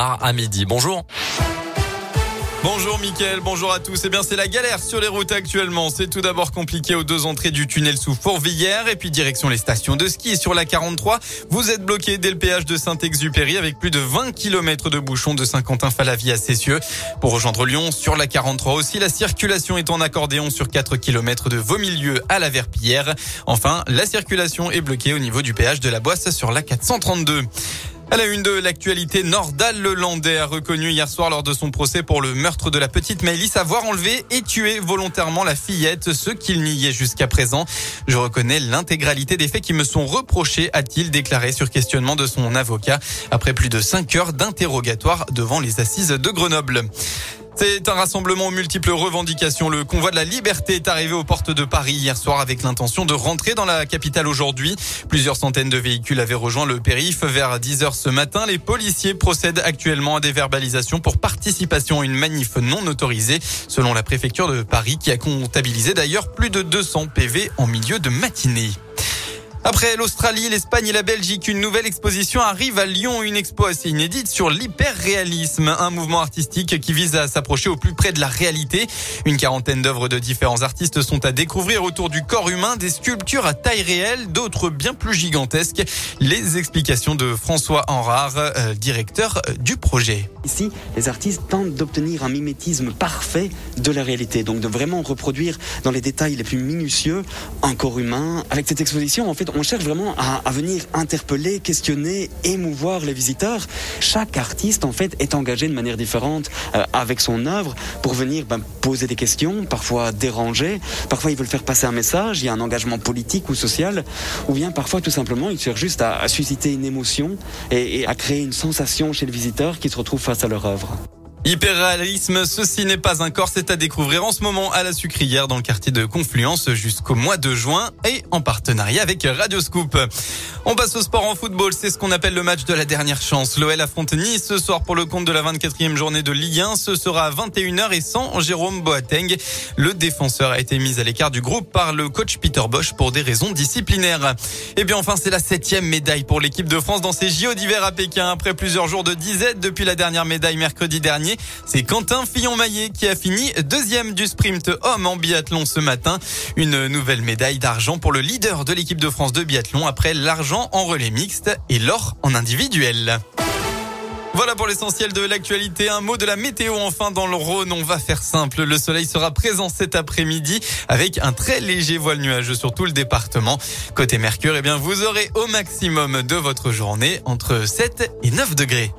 à midi. Bonjour. Bonjour Mickaël, bonjour à tous. Eh bien, c'est la galère sur les routes actuellement. C'est tout d'abord compliqué aux deux entrées du tunnel sous Fourvière et puis direction les stations de ski. sur la 43, vous êtes bloqué dès le péage de Saint-Exupéry avec plus de 20 km de bouchons de Saint-Quentin-Falavie à Cessieux. Pour rejoindre Lyon, sur la 43 aussi, la circulation est en accordéon sur 4 km de Vaumilieu à la Verpillière. Enfin, la circulation est bloquée au niveau du péage de la Boisse sur la 432. À la une de l'actualité, Nordal Lelandais a reconnu hier soir lors de son procès pour le meurtre de la petite Maëlys avoir enlevé et tué volontairement la fillette, ce qu'il niait jusqu'à présent. Je reconnais l'intégralité des faits qui me sont reprochés, a-t-il déclaré sur questionnement de son avocat après plus de cinq heures d'interrogatoire devant les assises de Grenoble. C'est un rassemblement aux multiples revendications. Le convoi de la liberté est arrivé aux portes de Paris hier soir avec l'intention de rentrer dans la capitale aujourd'hui. Plusieurs centaines de véhicules avaient rejoint le périph vers 10 heures ce matin. Les policiers procèdent actuellement à des verbalisations pour participation à une manif non autorisée, selon la préfecture de Paris qui a comptabilisé d'ailleurs plus de 200 PV en milieu de matinée. Après l'Australie, l'Espagne et la Belgique, une nouvelle exposition arrive à Lyon, une expo assez inédite sur l'hyperréalisme, un mouvement artistique qui vise à s'approcher au plus près de la réalité. Une quarantaine d'œuvres de différents artistes sont à découvrir autour du corps humain, des sculptures à taille réelle, d'autres bien plus gigantesques. Les explications de François Henrard, euh, directeur euh, du projet. Ici, les artistes tentent d'obtenir un mimétisme parfait de la réalité, donc de vraiment reproduire dans les détails les plus minutieux un corps humain. Avec cette exposition, en fait, on cherche vraiment à, venir interpeller, questionner, émouvoir les visiteurs. Chaque artiste, en fait, est engagé de manière différente euh, avec son œuvre pour venir ben, poser des questions, parfois déranger. Parfois, ils veulent faire passer un message. Il y a un engagement politique ou social, ou bien parfois, tout simplement, ils cherchent juste à, susciter une émotion et, et à créer une sensation chez le visiteur qui se retrouve face à leur œuvre. Hyperréalisme, ceci n'est pas un corps, c'est à découvrir en ce moment à la Sucrière dans le quartier de Confluence jusqu'au mois de juin et en partenariat avec Radio Scoop. On passe au sport en football, c'est ce qu'on appelle le match de la dernière chance. L'OL affronte Nice ce soir pour le compte de la 24e journée de Ligue 1. Ce sera à 21h et sans Jérôme Boateng. Le défenseur a été mis à l'écart du groupe par le coach Peter Bosch pour des raisons disciplinaires. Et bien enfin, c'est la septième médaille pour l'équipe de France dans ces JO d'hiver à Pékin. Après plusieurs jours de disette depuis la dernière médaille mercredi c'est Quentin Fillon-Maillet qui a fini deuxième du sprint homme en biathlon ce matin. Une nouvelle médaille d'argent pour le leader de l'équipe de France de biathlon après l'argent en relais mixte et l'or en individuel. Voilà pour l'essentiel de l'actualité. Un mot de la météo enfin dans le Rhône. On va faire simple. Le soleil sera présent cet après-midi avec un très léger voile nuageux sur tout le département. Côté Mercure, eh bien, vous aurez au maximum de votre journée entre 7 et 9 degrés.